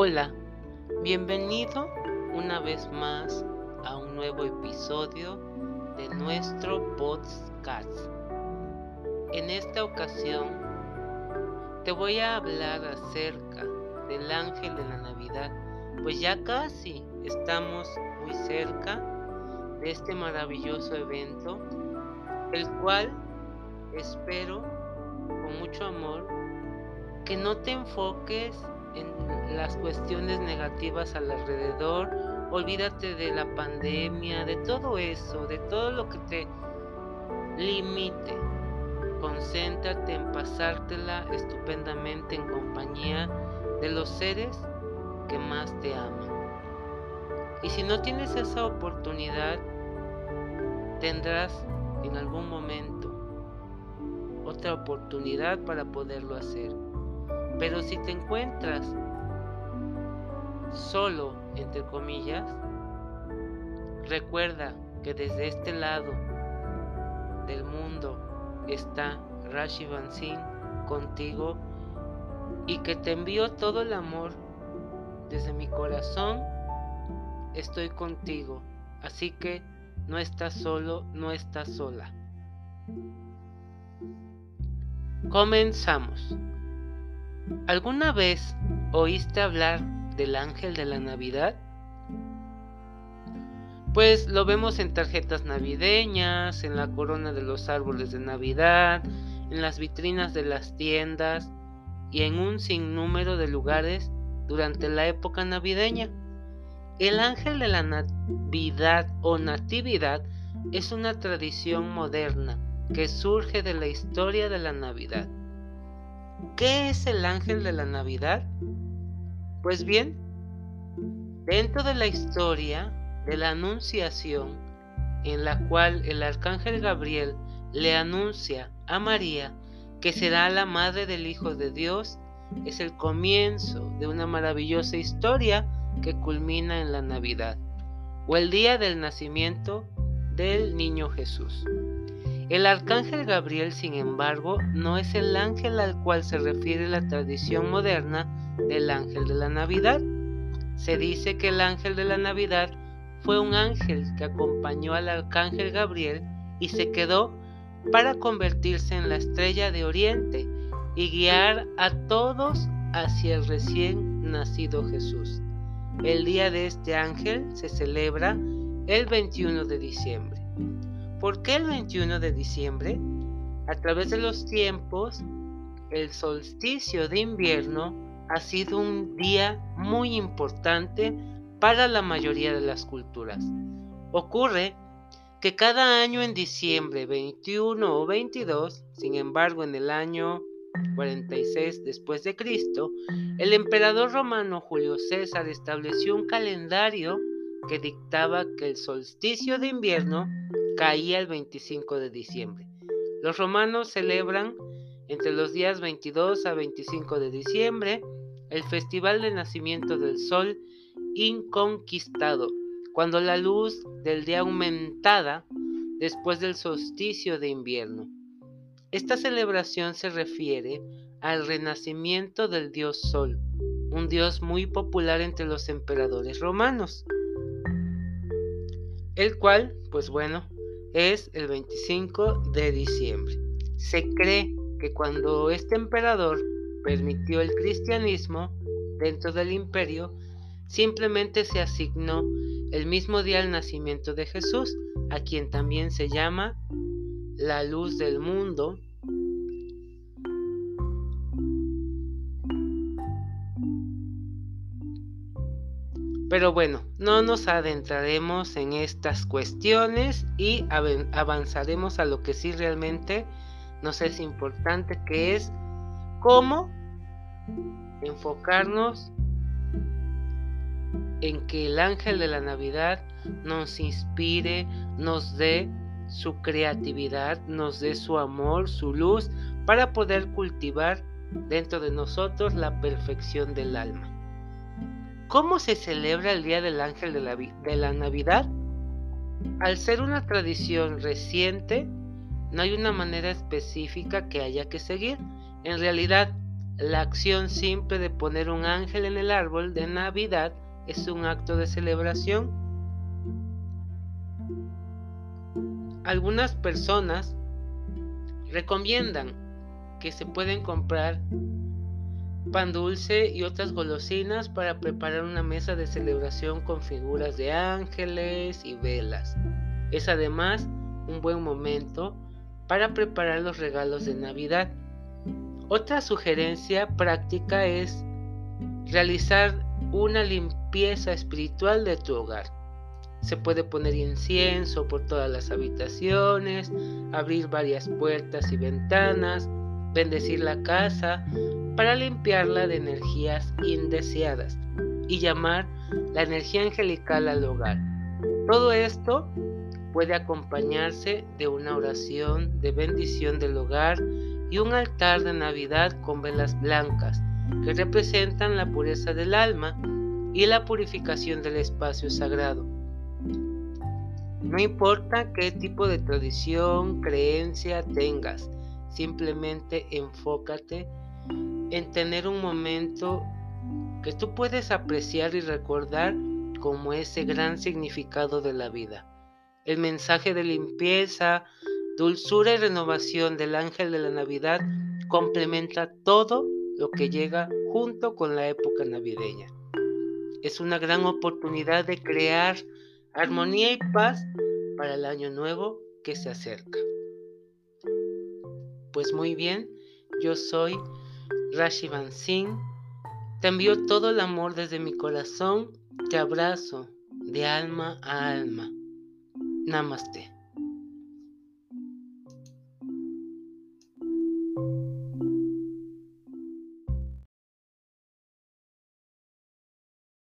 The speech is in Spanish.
Hola, bienvenido una vez más a un nuevo episodio de nuestro podcast. En esta ocasión te voy a hablar acerca del ángel de la Navidad, pues ya casi estamos muy cerca de este maravilloso evento, el cual espero con mucho amor que no te enfoques en las cuestiones negativas al alrededor, olvídate de la pandemia, de todo eso, de todo lo que te limite. Concéntrate en pasártela estupendamente en compañía de los seres que más te aman. Y si no tienes esa oportunidad, tendrás en algún momento otra oportunidad para poderlo hacer. Pero si te encuentras solo, entre comillas, recuerda que desde este lado del mundo está Rashi Bansin contigo y que te envío todo el amor desde mi corazón. Estoy contigo, así que no estás solo, no estás sola. Comenzamos. ¿Alguna vez oíste hablar del ángel de la Navidad? Pues lo vemos en tarjetas navideñas, en la corona de los árboles de Navidad, en las vitrinas de las tiendas y en un sinnúmero de lugares durante la época navideña. El ángel de la Navidad o Natividad es una tradición moderna que surge de la historia de la Navidad. ¿Qué es el ángel de la Navidad? Pues bien, dentro de la historia de la Anunciación, en la cual el arcángel Gabriel le anuncia a María que será la madre del Hijo de Dios, es el comienzo de una maravillosa historia que culmina en la Navidad, o el día del nacimiento del niño Jesús. El arcángel Gabriel, sin embargo, no es el ángel al cual se refiere la tradición moderna del ángel de la Navidad. Se dice que el ángel de la Navidad fue un ángel que acompañó al arcángel Gabriel y se quedó para convertirse en la estrella de Oriente y guiar a todos hacia el recién nacido Jesús. El día de este ángel se celebra el 21 de diciembre. ¿Por qué el 21 de diciembre? A través de los tiempos, el solsticio de invierno ha sido un día muy importante para la mayoría de las culturas. Ocurre que cada año en diciembre 21 o 22, sin embargo en el año 46 después de Cristo, el emperador romano Julio César estableció un calendario que dictaba que el solsticio de invierno caía el 25 de diciembre. Los romanos celebran entre los días 22 a 25 de diciembre el festival de nacimiento del sol inconquistado, cuando la luz del día aumentada después del solsticio de invierno. Esta celebración se refiere al renacimiento del dios Sol, un dios muy popular entre los emperadores romanos, el cual, pues bueno, es el 25 de diciembre. Se cree que cuando este emperador permitió el cristianismo dentro del imperio, simplemente se asignó el mismo día al nacimiento de Jesús, a quien también se llama la luz del mundo Pero bueno, no nos adentraremos en estas cuestiones y avanzaremos a lo que sí realmente nos es importante, que es cómo enfocarnos en que el ángel de la Navidad nos inspire, nos dé su creatividad, nos dé su amor, su luz, para poder cultivar dentro de nosotros la perfección del alma. ¿Cómo se celebra el Día del Ángel de la, Navidad? Al ser una tradición reciente, no hay una manera específica que haya que seguir. En realidad, La acción simple de poner un ángel en el árbol de Navidad es un acto de celebración. Algunas personas recomiendan que se pueden comprar pan dulce y otras golosinas para preparar una mesa de celebración con figuras de ángeles y velas. Es además un buen momento para preparar los regalos de Navidad. Otra sugerencia práctica es realizar una limpieza espiritual de tu hogar. Se puede poner incienso por todas las habitaciones, abrir varias puertas y ventanas, bendecir la casa para limpiarla de energías indeseadas y llamar la energía angelical al hogar. Todo esto puede acompañarse de una oración de bendición del hogar y un altar de Navidad con velas blancas que representan la pureza del alma y la purificación del espacio sagrado. No importa qué tipo de tradición, creencia tengas, simplemente enfócate en tener un momento que tú puedes apreciar y recordar como ese gran significado de la vida. El mensaje de limpieza, dulzura y renovación del ángel de la Navidad complementa todo lo que llega junto con la época navideña. Es una gran oportunidad de crear armonía y paz para el año nuevo que se acerca. Pues muy bien, yo soy Rashi Van. Te envío todo el amor desde mi corazón. Te abrazo de alma a alma. Namaste.